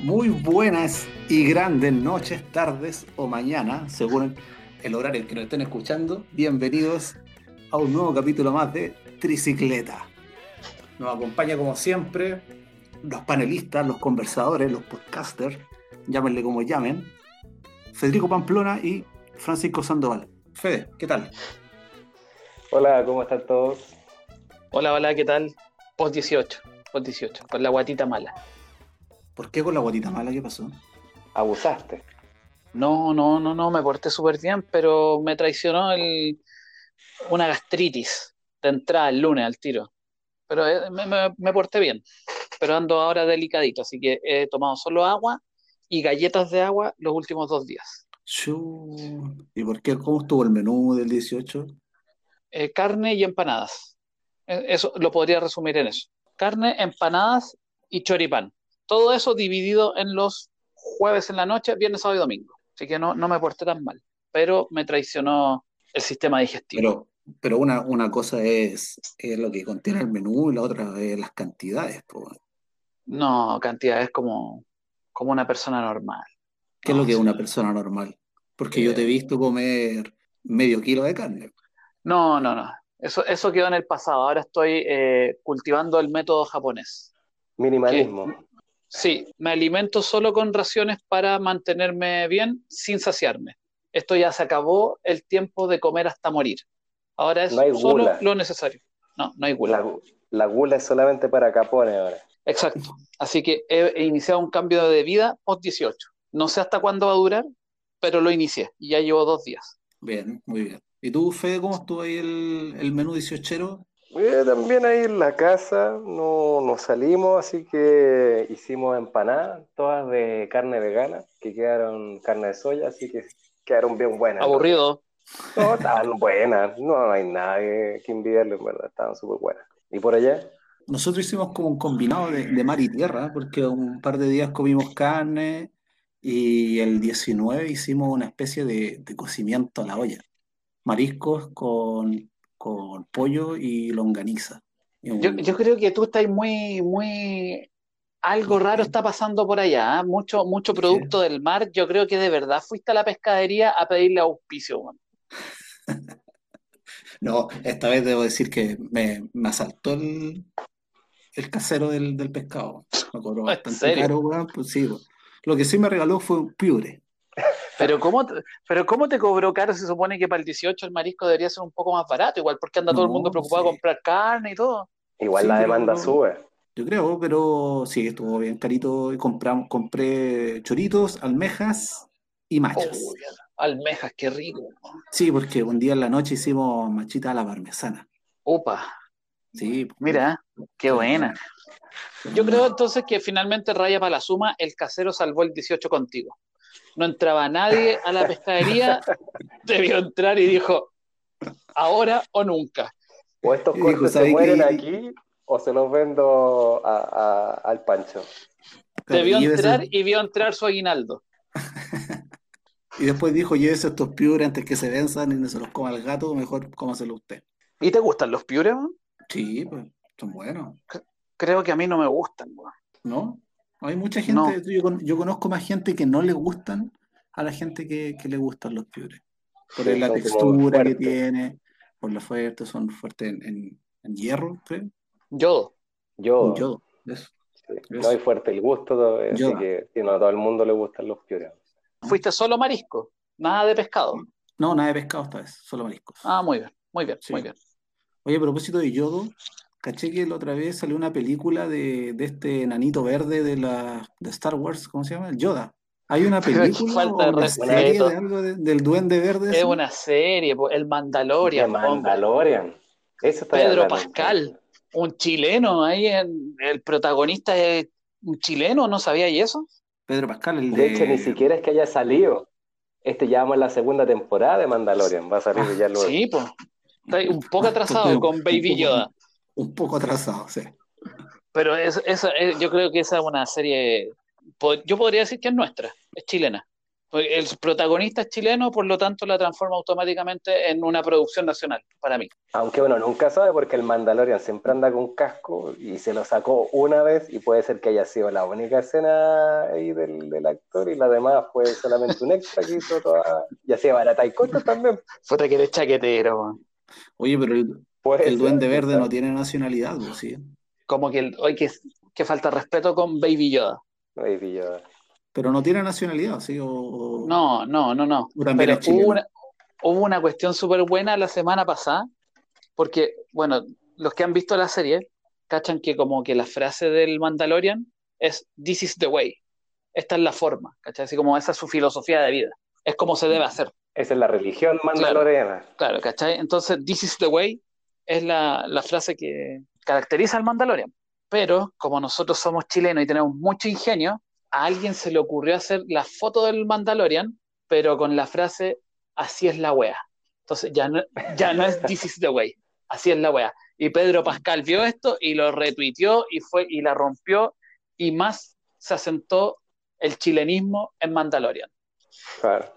Muy buenas y grandes noches, tardes o mañana, según el horario que nos estén escuchando. Bienvenidos a un nuevo capítulo más de Tricicleta. Nos acompaña como siempre los panelistas, los conversadores, los podcasters, llámenle como llamen, Federico Pamplona y Francisco Sandoval. Fede, ¿qué tal? Hola, ¿cómo están todos? Hola, hola, ¿qué tal? Post 18, post 18, con la guatita mala. ¿Por qué con la guatita mala? ¿Qué pasó? Abusaste. No, no, no, no, me porté súper bien, pero me traicionó el, una gastritis de entrada el lunes al tiro. Pero eh, me, me, me porté bien, pero ando ahora delicadito, así que he tomado solo agua y galletas de agua los últimos dos días. ¿Y por qué? ¿Cómo estuvo el menú del 18? Eh, carne y empanadas. Eh, Eso lo podría resumir en eso. Carne, empanadas y choripán. Todo eso dividido en los jueves en la noche, viernes, sábado y domingo. Así que no, no me porté tan mal. Pero me traicionó el sistema digestivo. Pero, pero una, una cosa es, es lo que contiene el menú y la otra es las cantidades. po. No, cantidades como, como una persona normal. ¿Qué es lo que es una persona normal? Porque yo te he visto comer medio kilo de carne. No, no, no. Eso, eso quedó en el pasado. Ahora estoy eh, cultivando el método japonés. Minimalismo. Sí, me alimento solo con raciones para mantenerme bien sin saciarme. Esto ya se acabó el tiempo de comer hasta morir. Ahora es No hay solo gula. lo necesario. No, no hay gula. La, la gula es solamente para capones ahora. Exacto. Así que he, he iniciado un cambio de vida post 18. No sé hasta cuándo va a durar, pero lo inicié y ya llevo dos días. Bien, muy bien. ¿Y tú, Fede, cómo estuvo ahí el, el menú 18? Eh, también ahí en la casa no, no salimos, así que hicimos empanadas, todas de carne vegana, que quedaron carne de soya, así que quedaron bien buenas. Aburrido. No, estaban buenas, no hay nada que, que envidiarle, en verdad, estaban súper buenas. ¿Y por allá? Nosotros hicimos como un combinado de, de mar y tierra, porque un par de días comimos carne y el 19 hicimos una especie de, de cocimiento a la olla. Mariscos con, con pollo y longaniza. Yo, yo creo que tú estás muy, muy... Algo raro está pasando por allá, ¿ah? Mucho, mucho producto del mar. Yo creo que de verdad fuiste a la pescadería a pedirle auspicio. No, esta vez debo decir que me, me asaltó el, el casero del, del pescado. Me cobró ¿En bastante caro, pues sí. Lo que sí me regaló fue un piure. Pero ¿cómo te, pero ¿cómo te cobró caro? Se supone que para el 18 el marisco debería ser un poco más barato, igual porque anda todo el mundo preocupado sí. de comprar carne y todo. Igual Sí, la demanda sube. Yo creo, pero sí, estuvo bien carito. Y compramos, compré choritos, almejas y machas. Almejas, qué rico. Sí, porque un día en la noche hicimos machita a la parmesana. Upa, Sí, mira, qué buena. Yo creo entonces que finalmente Raya para la suma, el casero salvó el 18 contigo. No entraba nadie a la pescadería, debió entrar y dijo, ahora o nunca. O estos dijo, cortes se ¿sabe mueren aquí o se los vendo a- a- al Pancho. Debió entrar y vio entrar su aguinaldo. y después dijo, llévese estos piures antes que se venzan y no se los coma el gato, mejor cómaselo usted. ¿Y te gustan los piures? man? Sí, pues, son buenos, Creo que a mí no me gustan. weón. ¿no? Hay mucha gente, No. yo, con- yo conozco más gente que no le gustan a la gente que, que le gustan los piures. Por Sí, la textura que tiene, por la fuerte, son fuertes en, en- en hierro, creo. Yodo. Yo, En yodo, eso. sí, Eso. no hay fuerte el gusto, así Yo. que no, a todo el mundo le gustan los piures. Fuiste solo marisco, nada de pescado. No, nada de pescado esta vez, solo mariscos. Ah, muy bien, muy bien, Sí. muy bien. Oye, a propósito de yodo, caché que la otra vez salió una película de, de este nanito verde de la de Star Wars, ¿cómo se llama? El Yoda. Hay una película falta o una serie de algo de- del duende verde. Es una serie, el Mandalorian, hombre. Mandalorian. Eso está Pedro. Pascal, un chileno, ahí en- el protagonista es un chileno, ¿no sabía y eso? Pedro Pascal, el De de... hecho, ni siquiera es que haya salido. Este ya vamos en la segunda temporada de Mandalorian. Va a salir ya luego. Sí, pues. Está ahí un poco atrasado Estoy con Baby Yoda. Un poco atrasado, sí. Pero es, esa- es- yo creo que esa es una serie, yo podría decir que es nuestra, es chilena. El protagonista es chileno, por lo tanto la transforma automáticamente en una producción nacional, para mí. Aunque uno nunca sabe porque el Mandalorian siempre anda con casco y se lo sacó una vez y puede ser que haya sido la única escena ahí del, actor y la demás fue solamente un extra que hizo toda... Y hacía barata y corta también. Fue que eres chaquetero. Oye, pero el, Duende Verde no tiene nacionalidad, ¿sí? Como que, hoy que, que falta respeto con Baby Yoda. Baby Yoda. Pero no tiene nacionalidad, ¿sí? O... No, no, no, no. Pero hubo una, cuestión súper buena la semana pasada, porque, bueno, los que han visto la serie, cachan que como que la frase del Mandalorian es This is the way. Esta es la forma, ¿cachai? Así como esa es su filosofía de vida. Es como se debe hacer. Esa es la religión mandaloriana. Claro, ¿cachai? Entonces, This is the way es la, la frase que caracteriza al Mandalorian. Pero como nosotros somos chilenos y tenemos mucho ingenio, a alguien se le ocurrió hacer la foto del Mandalorian, pero con la frase así es la wea. Entonces ya no, ya no es this is the way, así es la wea. Y Pedro Pascal vio esto y lo retuiteó y fue y la rompió y más se asentó el chilenismo en Mandalorian. Claro.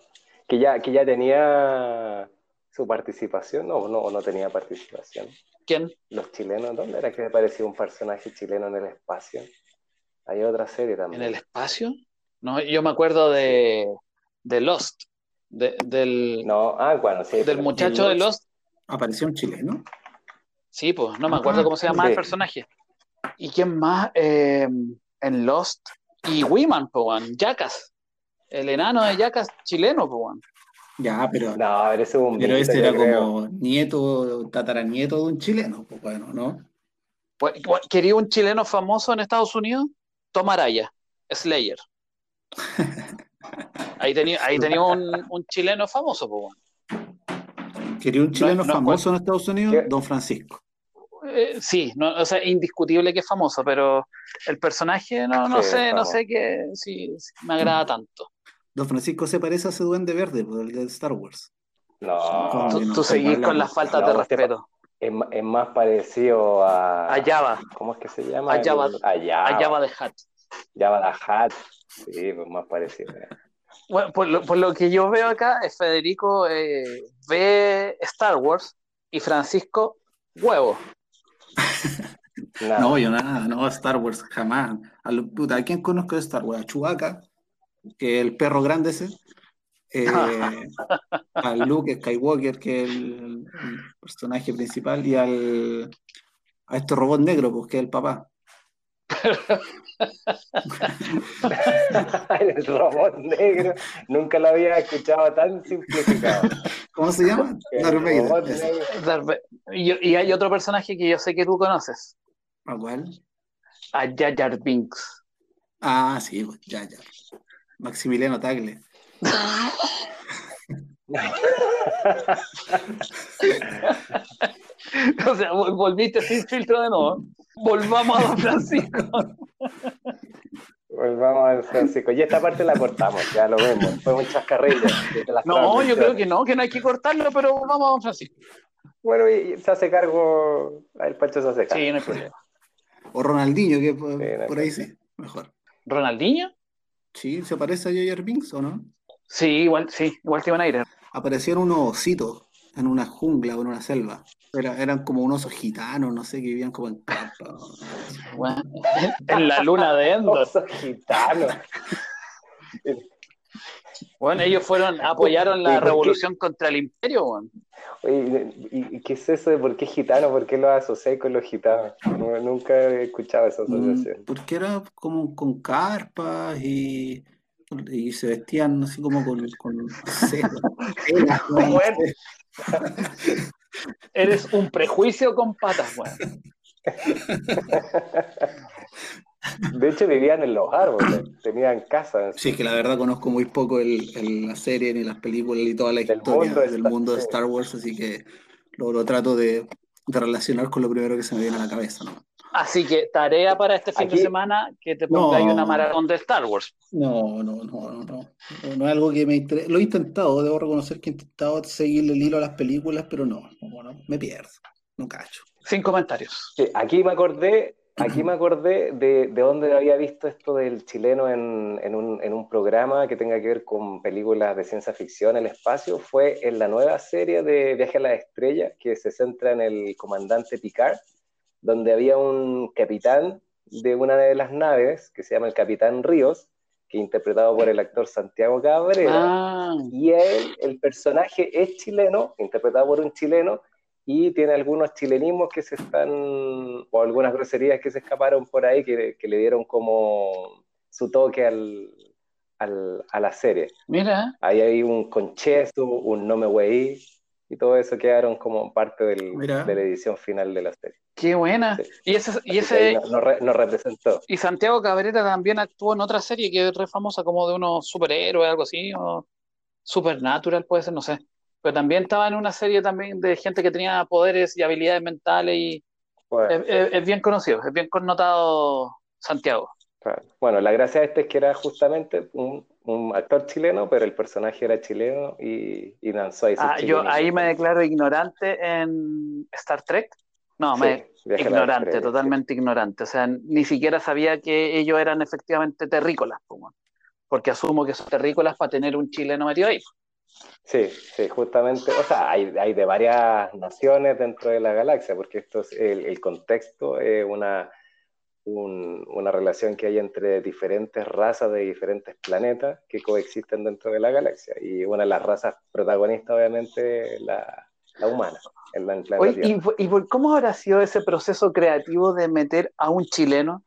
Que ya, que ya tenía su participación, no, no, no tenía participación. ¿Quién? Los chilenos, ¿dónde era que aparecía un personaje chileno en el espacio? Hay otra serie también. ¿En el espacio? No, yo me acuerdo de, de Lost. del, no, ah, bueno, sí. Del muchacho de Lost. Apareció un chileno. Sí, pues, no me acuerdo cómo se llama el personaje. ¿Y quién más? Eh, en Lost. Y Wiman, pues, Jackas. El enano de Jackas chileno, pues, Ya, pero. No, un. Pero ese era como nieto, tataranieto de un chileno, pues bueno, ¿no? Pues, ¿Quería un chileno famoso en Estados Unidos? Tomaraya, Slayer. Ahí tenía, ahí tenía un, chileno famoso, pues ¿Quería un chileno famoso en Estados Unidos? Don Francisco. Eh, sí, no, o sea, indiscutible que es famoso, pero el personaje no, no sé, no sé qué si, me agrada tanto. Don Francisco se parece a ese duende verde, el de Star Wars. No, tú, seguís con las faltas de respeto. Es, más parecido a. A Java. ¿Cómo es que se llama? A Java, a Java. de Hat. Java de Hat. Sí, pues más parecido. Bueno, por lo, por lo, que yo veo acá, es Federico eh, ve Star Wars y Francisco huevo. no, yo nada, no, Star Wars jamás. A, puta, ¿a quién conozco de Star Wars? A Chewbacca, que el perro grande ese. Eh, al Luke Skywalker, que es el, personaje principal, y al a este robot negro, pues que es el papá. el robot negro, nunca lo había escuchado tan simplificado. ¿Cómo se llama? Y, hay otro personaje que yo sé que tú conoces. ¿A cuál? A Jar Binks. Ah, sí, pues, Jar Maximiliano Tagle. o sea, volviste sin filtro de nuevo. Volvamos a Don Francisco. Volvamos a Don Francisco. Y esta parte la cortamos, ya lo vemos. Fue un chascarrillo. No, yo creo que no, que no hay que cortarlo, pero vamos a Don Francisco. Bueno, y se hace cargo, el Pancho se hace cargo. Sí, no hay problema. O Ronaldinho, que por, ahí sí, mejor. ¿Ronaldinho? Sí, ¿se parece a J.R. Binks o no? Sí, igual, sí, igual que Van Aire. Aparecieron unos ositos en una jungla o en una selva. eran como unos osos gitanos, no sé, que vivían como en campo. en la luna de Endor. Osos gitanos. Bueno, ellos fueron, apoyaron la revolución contra el imperio, bueno. Oye, ¿y, qué es eso de por qué gitano? ¿Por qué lo asocié con los gitanos? nunca he escuchado esa mm, asociación. porque era como con carpas y y se vestían así como con, con Eres un prejuicio con patas, weón. De hecho, vivían en los árboles, tenían casas. Sí, que la verdad conozco muy poco el, la serie, ni las películas, ni toda la historia del mundo de Star Wars, así que lo, lo trato de, de, relacionar con lo primero que se me viene a la cabeza, ¿no? Así que tarea para este fin de semana que te ponga ahí una maratón de Star Wars. No, no, no, no, no. No es algo que me interese. Lo he intentado, debo reconocer que he intentado seguirle el hilo a las películas, pero no, no, me pierdo, no cacho. Sin comentarios. aquí me acordé aquí me acordé de, de dónde había visto esto del chileno en, en, un, en, un, programa que tenga que ver con películas de ciencia ficción, el espacio, fue en la nueva serie de Viaje a la Estrella, que se centra en el comandante Picard, donde había un capitán de una de las naves, que se llama el Capitán Ríos, que interpretado por el actor Santiago Cabrera, ah. y él, el personaje es chileno, interpretado por un chileno, y tiene algunos chilenismos que se están, o algunas groserías que se escaparon por ahí, que, que le dieron como su toque al, al, a la serie. Mira. Ahí hay un concheso, un no me wey, y todo eso quedaron como parte del, de la edición final de la serie. Qué buena. Y ese, y ese nos representó. Y Santiago Cabrera también actuó en otra serie que es re famosa, como de unos superhéroes, algo así, o Supernatural puede ser, no sé. Pero también estaba en una serie también de gente que tenía poderes y habilidades mentales y es, bien conocido, es bien connotado Santiago. Bueno, la gracia de este es que era justamente un, un actor chileno, pero el personaje era chileno y, y lanzó ahí ah, Yo ahí me declaro ignorante en Star Trek no, me, ignorante, totalmente ignorante. O sea, ni siquiera sabía que ellos eran efectivamente terrícolas, porque asumo que son terrícolas para tener un chileno metido ahí. Sí, sí, justamente, o sea, hay, hay, de varias naciones dentro de la galaxia, porque esto es el, contexto es una, una relación que hay entre diferentes razas de diferentes planetas que coexisten dentro de la galaxia. Y una de las razas protagonistas, obviamente, la, la humana. ¿y, por cómo habrá sido ese proceso creativo de meter a un chileno,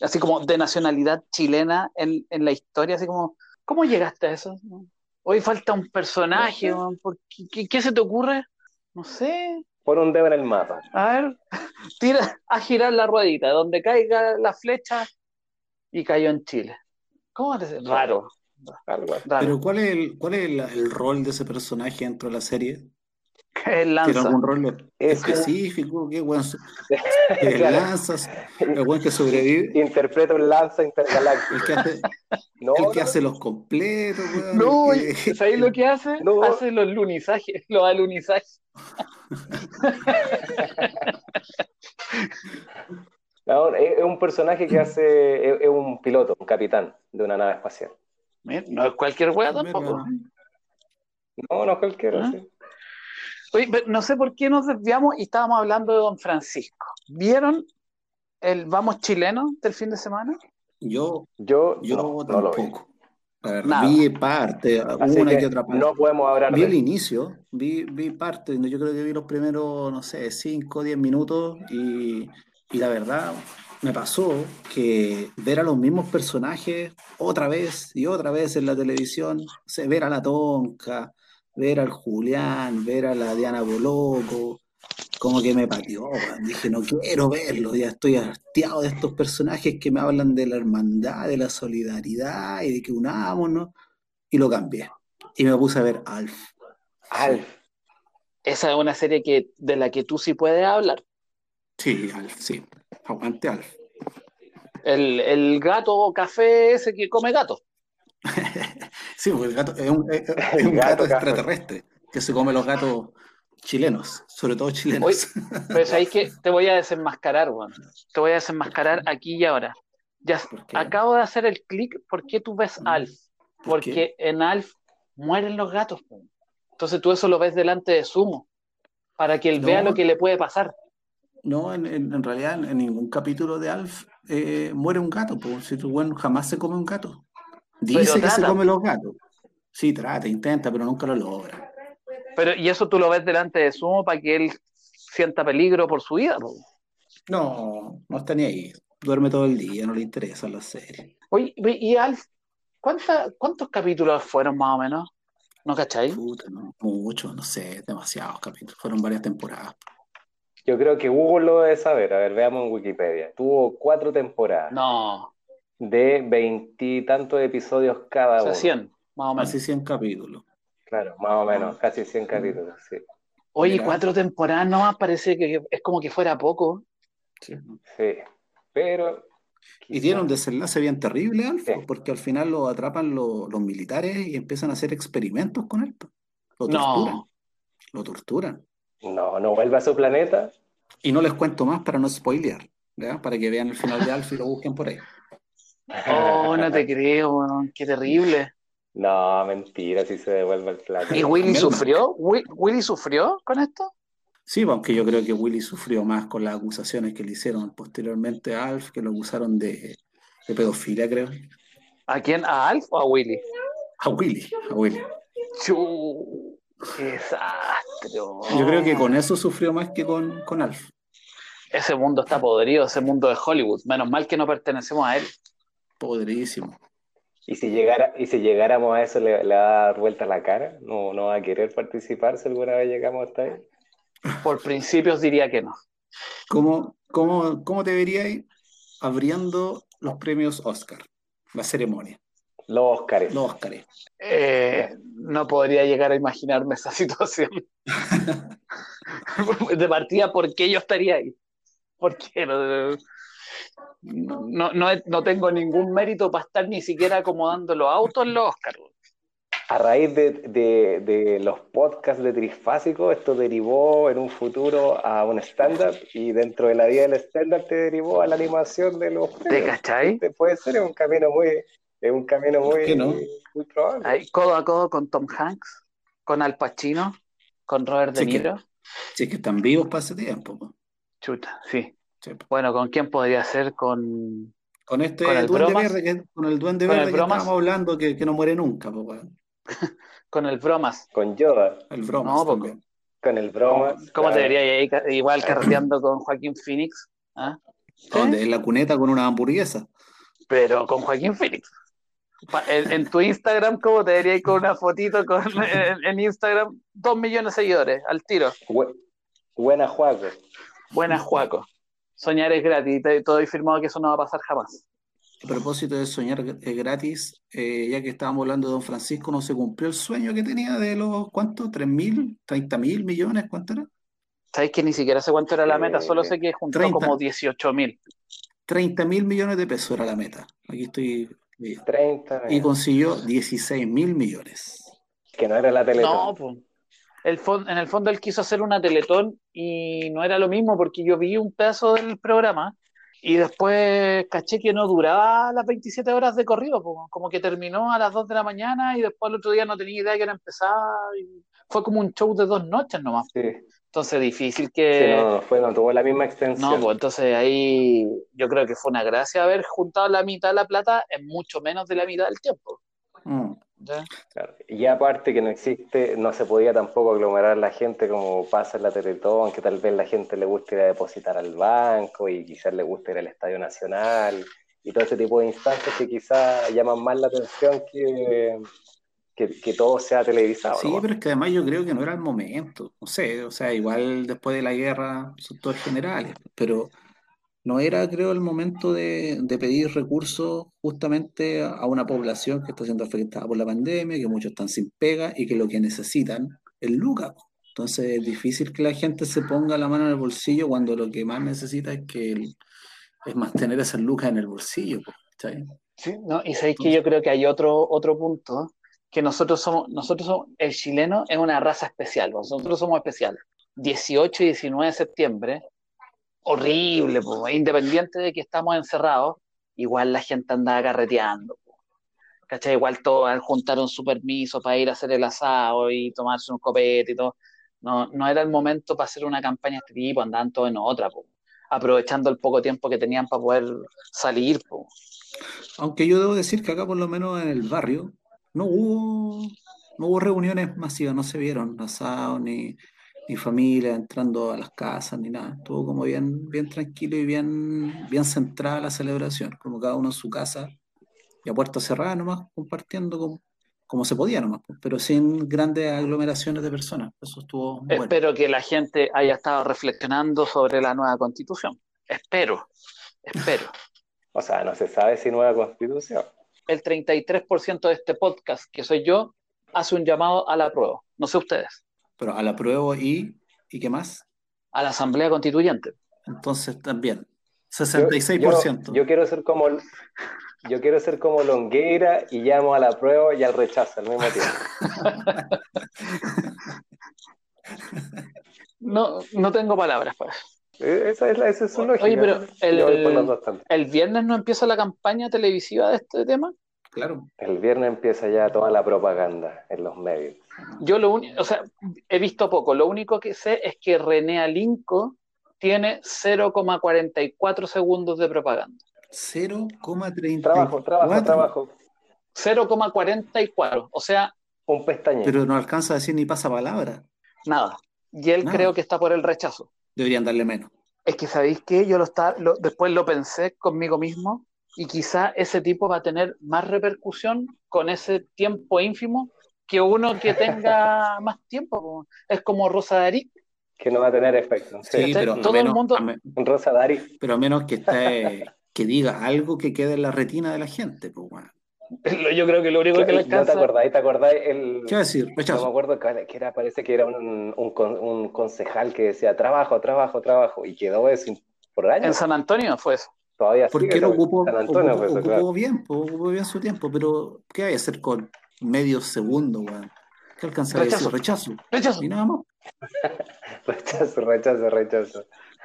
así como de nacionalidad chilena en, la historia? Así como, ¿cómo llegaste a eso? Hoy falta un personaje, qué, se te ocurre? No sé. Por un dedo en el mapa. A ver, tira a girar la ruedita, donde caiga la flecha y cayó en Chile. ¿Cómo te Raro. Pero ¿cuál es, el, cuál es el, rol de ese personaje dentro de la serie? El lanza. ¿Tiene algún rol específico? ¿Qué buen el lanzas? El buen que sobrevive. Interpreta un lanza intergaláctico. El que hace, no, el que hace los completos, weón. No, ¿sabéis lo que hace? No. Hace los lunizajes, los alunizajes. es un personaje que hace, es, un piloto, un capitán de una nave espacial. No es cualquier weón tampoco. No, no es cualquiera, ¿Ah? sí no sé por qué nos desviamos y estábamos hablando de Don Francisco. ¿Vieron el Vamos Chileno del fin de semana? Yo, yo, yo no, tampoco. vi parte, una y otra parte. No podemos hablar Vi el inicio, vi, vi parte, yo creo que vi los primeros, no sé, 5 o 10 minutos y, y la verdad me pasó que ver a los mismos personajes otra vez y otra vez en la televisión, ver a la tonca, ver al Julián, ver a la Diana Boloco, como que me pateó, dije, no quiero verlo, ya estoy hastiado de estos personajes que me hablan de la hermandad, de la solidaridad y de que unámonos, y lo cambié. Y me puse a ver Alf. Alf. Esa es una serie que, de la que tú sí puedes hablar. Sí, Alf, sí. Aguante Alf. El, el gato café ese que come gato. Sí, porque el gato es un, gato, extraterrestre que se come los gatos chilenos, sobre todo chilenos. pues ahí que te voy a desenmascarar, Juan. Te voy a desenmascarar aquí y ahora. Ya acabo de hacer el clic, ¿por qué tú ves Alf? Porque en Alf mueren los gatos. Entonces tú eso lo ves delante de Sumo, para que él vea lo que le puede pasar. No, en, realidad en, ningún capítulo de Alf eh, muere un gato, porque si tú, bueno, jamás se come un gato. Dice que se come los gatos. Sí, trata, intenta, pero nunca lo logra. Pero, ¿y eso tú lo ves delante de Sumo para que él sienta peligro por su vida? No, no está ni ahí. Duerme todo el día, no le interesa la serie. Oye, y Alf, ¿cuántos capítulos fueron más o menos? ¿No cacháis? Puta, no, mucho, no sé, demasiados capítulos. Fueron varias temporadas. Yo creo que Google lo debe saber. A ver, veamos en Wikipedia. Tuvo cuatro temporadas. No de veintitantos episodios cada uno. O 100, más o menos. Casi 100 capítulos. Claro, más o menos, casi 100 capítulos, sí. Oye, cuatro temporadas nomás parece que es como que fuera poco. Sí, sí. pero... Y tiene un desenlace bien terrible, Alfa, porque al final lo atrapan los militares y empiezan a hacer experimentos con él. Lo torturan. No. Lo torturan. No, no vuelve a su planeta. Y no les cuento más para no spoilear. Para que vean el final de Alf y lo busquen por ahí. Oh, no te creo, weón, qué terrible. No, mentira, si se devuelve el plata. ¿Y Willy sufrió? ¿Wi- ¿Willy sufrió con esto? Sí, aunque yo creo que Willy sufrió más con las acusaciones que le hicieron posteriormente a Alf, que lo acusaron de, de pedofilia, creo. ¿A quién? ¿A Alf o a Willy? A Willy, a Willy. Chu, qué desastre. Yo creo que con eso sufrió más que con, con Alf. Ese mundo está podrido, ese mundo de Hollywood. Menos mal que no pertenecemos a él. Podridísimo. Y si, llegara, y si llegáramos a eso, ¿le, le va a dar vuelta la cara? ¿No, ¿No va a querer participar si alguna vez llegamos hasta ahí? Por principios diría que no. ¿Cómo, cómo, cómo te veríais abriendo los premios Oscar? La ceremonia, Los Óscares. los Oscars. Eh, no podría llegar a imaginarme esa situación. De partida, ¿por qué yo estaría ahí? ¿Por qué? No, no, no, no tengo ningún mérito para estar ni siquiera acomodando los autos en los Oscars. A raíz de, de- de los podcasts de Trifásico, esto derivó en un futuro a un stand-up y dentro de la vida del stand-up te derivó a la animación de los ¿Te cachai? Este Puede ser, es un camino muy, es un camino muy, qué no? muy probable. Ahí, codo a codo con Tom Hanks, con Al Pacino, con Robert De Sí que- Niro. Si es que están vivos para ese tiempo. po. Chuta, sí. Sí. Bueno, ¿con quién podría ser? Con. Con este ¿Con el duende bromas? verde, que, con el duende ¿Con el verde que bromas? estábamos hablando, que, que no muere nunca, po, weón. Con el Bromas. Con Yoda, el bromas No, po, también. con el broma. ¿Cómo te claro. vería ahí igual carreteando con Joaquín Phoenix? ¿Ah? ¿Sí? Donde en la cuneta con una hamburguesa. Pero con Joaquín Phoenix. En, en tu Instagram, ¿cómo te vería ahí con una fotito con, en, en Instagram? Dos millones de seguidores, al tiro. Bu- buena Juaco. Buenas, Juaco. Soñar es gratis. Te, te doy firmado que eso no va a pasar jamás. A propósito de soñar eh, gratis, eh, ya que estábamos hablando de Don Francisco, no se cumplió el sueño que tenía de los, ¿cuántos? ¿Tres mil? ¿Treinta mil millones? ¿Cuánto era? ¿Sabes que ni siquiera sé cuánto era la meta? Solo sé que juntó 30. como 18 mil. 30 mil millones de pesos era la meta. Aquí estoy. viendo. 30. Y consiguió 16 mil millones. Que no era la Teletón. No, pues. El en el fondo él quiso hacer una teletón y no era lo mismo porque yo vi un pedazo del programa y después caché que no duraba las 27 horas de corrido, como que terminó a las 2 de la mañana y después el otro día no tenía idea que era empezar. fue como un show de dos noches nomás. Sí, Entonces difícil sí, que... no, no, fue, no tuvo la misma extensión. No, pues entonces ahí yo creo que fue una gracia haber juntado la mitad de la plata en mucho menos de la mitad del tiempo. Mm. ¿Ya? Claro. Y aparte que no existe, no se podía tampoco aglomerar la gente como pasa en la Teletón, que tal vez la gente le guste ir a depositar al banco y quizás le guste ir al Estadio Nacional y todo ese tipo de instancias que quizás llaman más la atención que, que, que todo sea televisado. Sí, ¿no? pero es que además yo creo que no era el momento. No sé, o sea, igual después de la guerra son todos generales, pero no era, creo, el momento de, de pedir recursos justamente a, una población que está siendo afectada por la pandemia, que muchos están sin pega y que lo que necesitan es lucas. Entonces es difícil que la gente se ponga la mano en el bolsillo cuando lo que más necesita es que el- es mantener esas lucas en el bolsillo. Sí, no, y sabéis que yo creo que hay otro, otro punto, que nosotros somos, nosotros somos, el chileno es una raza especial, nosotros somos especiales. 18 y 19 de septiembre, horrible, independiente de que estamos encerrados, igual la gente andaba carreteando. po. Igual todos juntaron su permiso para ir a hacer el asado y tomarse un copete y todo. No, no era el momento para hacer una campaña de este tipo, andaban todos en otra, aprovechando el poco tiempo que tenían para poder salir. Aunque yo debo decir que acá, por lo menos en el barrio, no hubo, no hubo reuniones masivas, no se vieron asados ni, ni familia entrando a las casas ni nada. Estuvo como bien, bien tranquilo y bien, bien centrada la celebración, como cada uno en su casa y a puerta cerrada nomás, compartiendo como, como se podía nomás, pues, pero sin grandes aglomeraciones de personas. Eso estuvo muy bueno. Espero que la gente haya estado reflexionando sobre la nueva constitución. Espero, espero. O sea, no se sabe si nueva constitución. El 33% de este podcast, que soy yo, hace un llamado a la prueba. No sé ustedes, Pero a la prueba y, ¿y qué más? a la Asamblea Constituyente. Entonces también, Yo, 66%. yo- yo quiero ser como yo quiero ser como Longueira y llamo a la prueba y al rechazo al mismo tiempo. No, no tengo palabras para eso. Eh, Esa es, la, esa es su lógica. Oye, pero Yo. ¿El viernes no empieza la campaña televisiva de este tema? Claro. El viernes empieza ya toda la propaganda en los medios. Yo lo único, o sea, he visto poco. Lo único que sé es que René Alinco tiene 0,44 segundos de propaganda. 0,34. Trabajo, trabajo, trabajo. 0,44. O sea, Un pestañeo. Pero no alcanza a decir ni pasapalabra. nada. Y él Nada. creo que está por el rechazo. Deberían darle menos. Es que, ¿sabéis qué? Yo lo está, lo- después lo pensé conmigo mismo y quizá ese tipo va a tener más repercusión con ese tiempo ínfimo que uno que tenga más tiempo. po. Es como Rosa Darí. que no va a tener efecto. Sí, ¿Cachai? pero, Todo el menos, mundo- a me- Rosa Dari. pero a menos que esté, que diga algo que quede en la retina de la gente. Pues, bueno. Yo creo que lo único que le ¿No te alcanza. acordáis? ¿Te acordáis? El, ¿Qué decir? no me Rechazo. acuerdo que que era, parece que era un, un, un concejal que decía trabajo, trabajo, trabajo, y quedó eso por En años. San Antonio fue eso. Todavía Porque lo ocupó, San Antonio, ocupó, pues, eso, ocupó claro. bien, ocupó bien su tiempo, pero ¿qué hay a hacer con medio segundo, weón? ¿Qué alcanza a Rechazo. decir? Rechazo. Rechazo. Y nada más. Rechazo, rechazo, rechazo.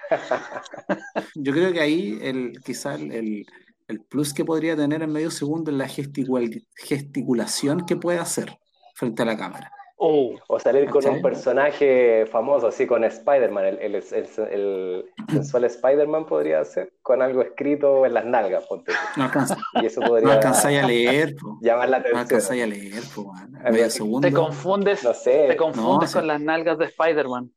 Yo creo que ahí el, quizá el, el- el plus que podría tener en medio segundo es la gesticul- gesticulación que puede hacer frente a la cámara. Oh, O salir con ¿Cachai? un personaje famoso, así con Spider-Man, el, el, el, el sensual Spider-Man podría ser, con algo escrito en las nalgas, ponte. No, alcanza, Y eso no podría alcanzáis a leer, po. llamar la no atención. alcanzáis a leer, po. A ver, segundo te confundes, No sé, te confundes no, con sí. las nalgas de Spider-Man.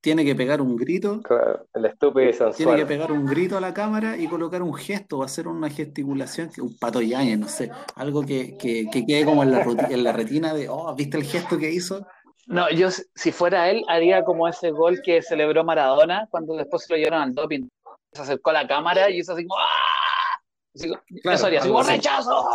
Tiene que pegar un grito, claro, el estúpido y tiene que sensual. pegar un grito a la cámara y colocar un gesto o hacer una gesticulación, que un pato yañez, no sé, algo que, que, que quede como en la, en la retina de, oh, ¿viste el gesto que hizo? No, yo si- fuera él, haría como ese gol que celebró Maradona cuando después se lo llevaron al doping. Se acercó a la cámara y hizo así como ¡ah! Así Claro, eso haría, así como rechazo.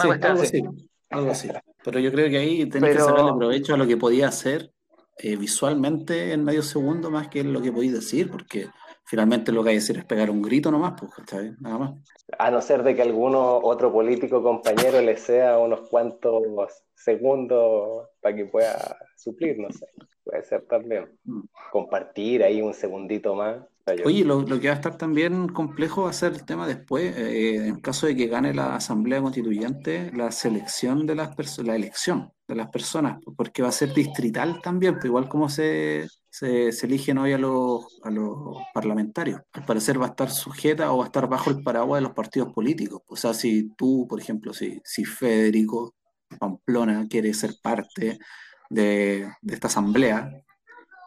Sí, algo así. así, algo así. Pero yo creo que ahí tenés Pero- que sacarle provecho a lo que podía hacer eh, visualmente en medio segundo más que lo que podéis decir, porque finalmente lo que hay que decir es pegar un grito nomás, pues, ¿cachai? Nada más. A no ser de que alguno otro político compañero le sea unos cuantos segundos para que pueda suplir, no sé. Puede ser también. Mm. Compartir ahí un segundito más. Oye, lo, lo que va a estar también complejo va a ser el tema después, eh, en caso de que gane la Asamblea Constituyente, la selección de las personas, la elección de las personas, porque va a ser distrital también, pues igual como se, se, se eligen hoy a los, a los parlamentarios. Al parecer va a estar sujeta o va a estar bajo el paraguas de los partidos políticos. O sea, si tú, por ejemplo, si, si Federico Pamplona quiere ser parte de, de esta asamblea,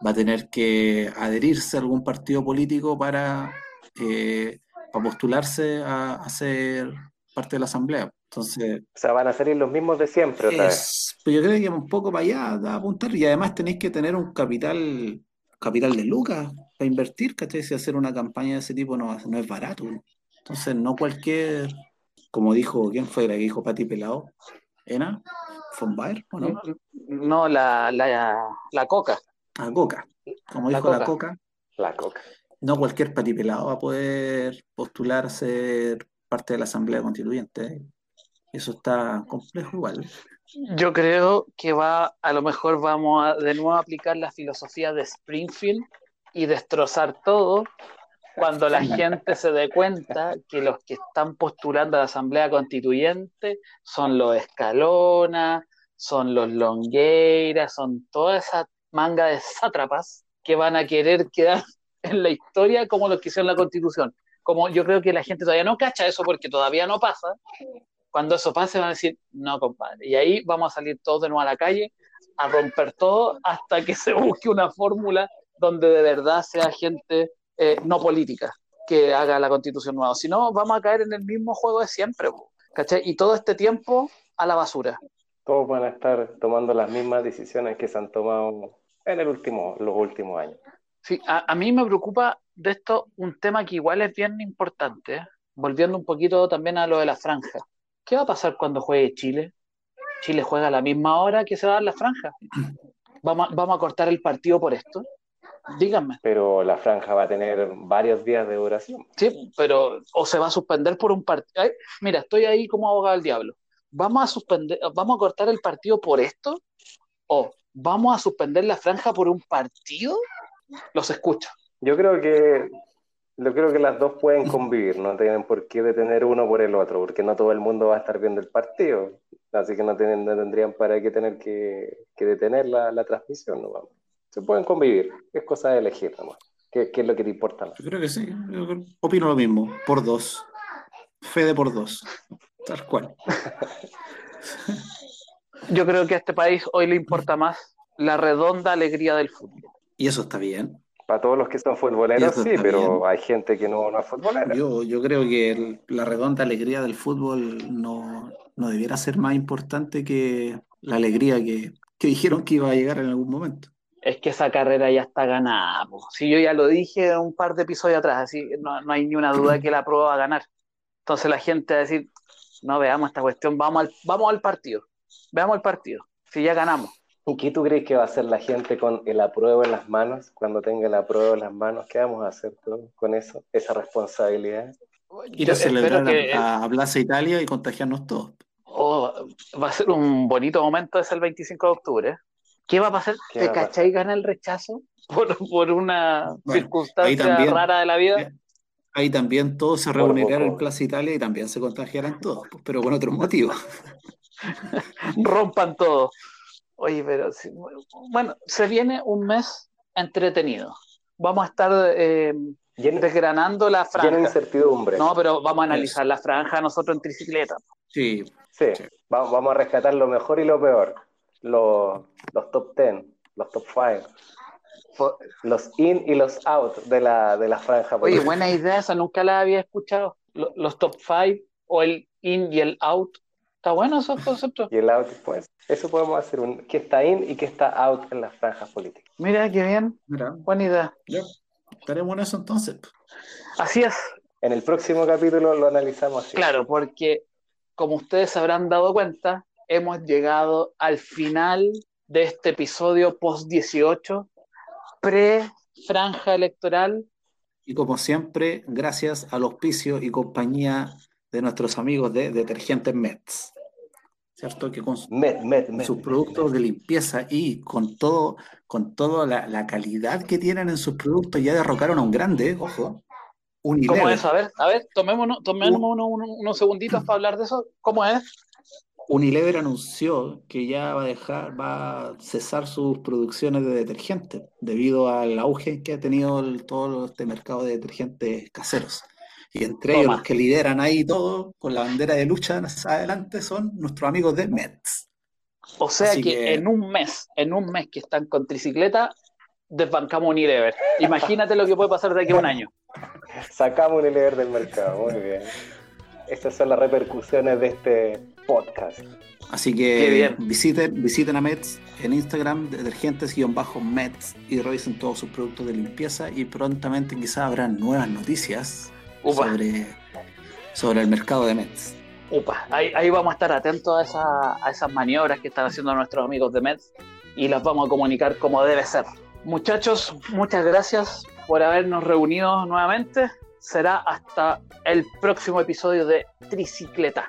va a tener que adherirse a algún partido político para, eh, para postularse a, a ser parte de la asamblea. Entonces, O sea, van a salir los mismos de siempre otra vez. es, pues yo creo que un poco para allá da a apuntar y además tenéis que tener un capital, capital de lucas para invertir, ¿cachai? Si hacer una campaña de ese tipo no, no es barato. Entonces, no cualquier, como dijo, ¿quién fue la que dijo Pati Pelado? ¿Ena? ¿Von Baer o no? No, la, la, la coca. A Coca. Como La dijo la Coca. Coca, La coca. no cualquier patipelado va a poder postular a ser parte de la Asamblea Constituyente. Eso está complejo igual. Yo creo que va, a lo mejor vamos a de nuevo a aplicar la filosofía de Springfield y destrozar todo cuando la gente se dé cuenta que los que están postulando a la Asamblea Constituyente son los Escalona, son los Longueira, son toda esa manga de sátrapas que van a querer quedar en la historia como los que hicieron la Constitución. Como yo creo que la gente todavía no cacha eso porque todavía no pasa, cuando eso pase van a decir, no, compadre. Y ahí vamos a salir todos de nuevo a la calle a romper todo hasta que se busque una fórmula donde de verdad sea gente eh, no política que haga la constitución nueva. Si no, vamos a caer en el mismo juego de siempre. ¿cachai? Y todo este tiempo a la basura. Todos van a estar tomando las mismas decisiones que se han tomado en el último, los últimos años. Sí, a, a mí me preocupa de esto un tema que igual es bien importante, ¿eh? volviendo un poquito también a lo de la franja. ¿Qué va a pasar cuando juegue Chile? Chile juega a la misma hora que se va a dar la franja. ¿Vamos a, vamos a cortar el partido por esto? Díganme. Pero la franja va a tener varios días de duración. Sí, pero o se va a suspender por un partido. Mira, estoy ahí como abogado del diablo. ¿Vamos a suspender, vamos a cortar el partido por esto? ¿O vamos a suspender la franja por un partido? Los escucho. Yo creo que yo creo que las dos pueden convivir, no tienen por qué detener uno por el otro, porque no todo el mundo va a estar viendo el partido, así que no, tienen, no tendrían para qué tener que, que detener la, la transmisión, ¿no? Se pueden convivir, es cosa de elegir nomás. ¿Qué, qué es lo que te importa más? Yo creo que sí, yo opino lo mismo, por dos. Fede por dos, tal cual. Yo creo que a este país hoy le importa más la redonda alegría del fútbol. Y eso está bien. Para todos los que son futboleros, sí, pero hay gente que no, no es futbolera. Yo, yo creo que el- la redonda alegría del fútbol no, no debiera ser más importante que la alegría que, que dijeron que iba a llegar en algún momento. Es que esa carrera ya está ganada. po. Si yo ya lo dije un par de episodios atrás, así no, no hay ni una duda de que la prueba va a ganar. Entonces la gente va a decir, no veamos esta cuestión, vamos al, vamos al partido, veamos el partido, si ya ganamos. ¿Y qué tú crees que va a hacer la gente con el apruebo en las manos? Cuando tenga el apruebo en las manos, ¿qué vamos a hacer tú con eso? Esa responsabilidad. Ir a celebrar que a, a Plaza Italia y contagiarnos todos. oh, va a ser un bonito momento ese el 25 de octubre. ¿Qué va a pasar? ¿Qué ¿Te pasar? cachai gana el rechazo por, por una Bueno, circunstancia también- rara de la vida? Ahí también todos se reunirán en Plaza Italia y también se contagiarán todos, pero con otros motivos. rompan todo. Oye, pero sí, bueno, se viene un mes entretenido. Vamos a estar eh, Lleno, desgranando la lleno de franja. incertidumbre. No, pero vamos a analizar la franja nosotros en tricicleta. Sí, Sí, Sí. va- vamos a rescatar lo mejor y lo peor. Los, los top 10, los top 5, Fue- los in y los out de la, de la franja. Oye, buena idea, esa nunca la había escuchado. Lo- Los top 5 o el in y el out. Está bueno esos conceptos. Y el out, pues, eso podemos hacer, un, que está in y que está out en las franjas políticas. Mira, qué bien, mira, buena idea. ya, estaremos en eso entonces. Así es, En el próximo capítulo lo analizamos así. claro, porque como ustedes habrán dado cuenta, hemos llegado al final de este episodio post 18, pre-franja electoral. Y como siempre, gracias al auspicio y compañía de nuestros amigos de Detergentes Mets. ¿Cierto? Que con su- Met, met, met. sus productos de limpieza y con todo, con toda la, la calidad que tienen en sus productos, ya derrocaron a un grande, ojo. Unilever. ¿Cómo es? A ver, a ver, tomémonos, tomémonos unos, unos- unos segunditos para hablar de eso. ¿Cómo es? Unilever anunció que ya va a dejar, va a cesar sus producciones de detergentes debido al auge que ha tenido el- todo este mercado de detergentes caseros. Y entre ellos los que lideran ahí todo con la bandera de lucha hacia adelante son nuestros amigos de Mets. O sea que, que- en un mes, en un mes que están con tricicleta, desbancamos Unilever. Imagínate lo que puede pasar de aquí a un año. Sacamos un Unilever del mercado, muy bien. Estas son las repercusiones de este podcast. Así que bien. visiten, visiten a Mets en Instagram, detergentes-mets, y revisen todos sus productos de limpieza y prontamente quizás habrá nuevas noticias Upa, sobre, sobre el mercado de Mets. upa. Ahí, ahí vamos a estar atentos a, esa- a esas maniobras que están haciendo nuestros amigos de Mets y las vamos a comunicar como debe ser. Muchachos, muchas gracias por habernos reunido nuevamente. Será hasta el próximo episodio de Tricicleta.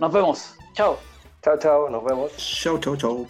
Nos vemos. Chao. Chao, chao, nos vemos. Chau, chau, chau.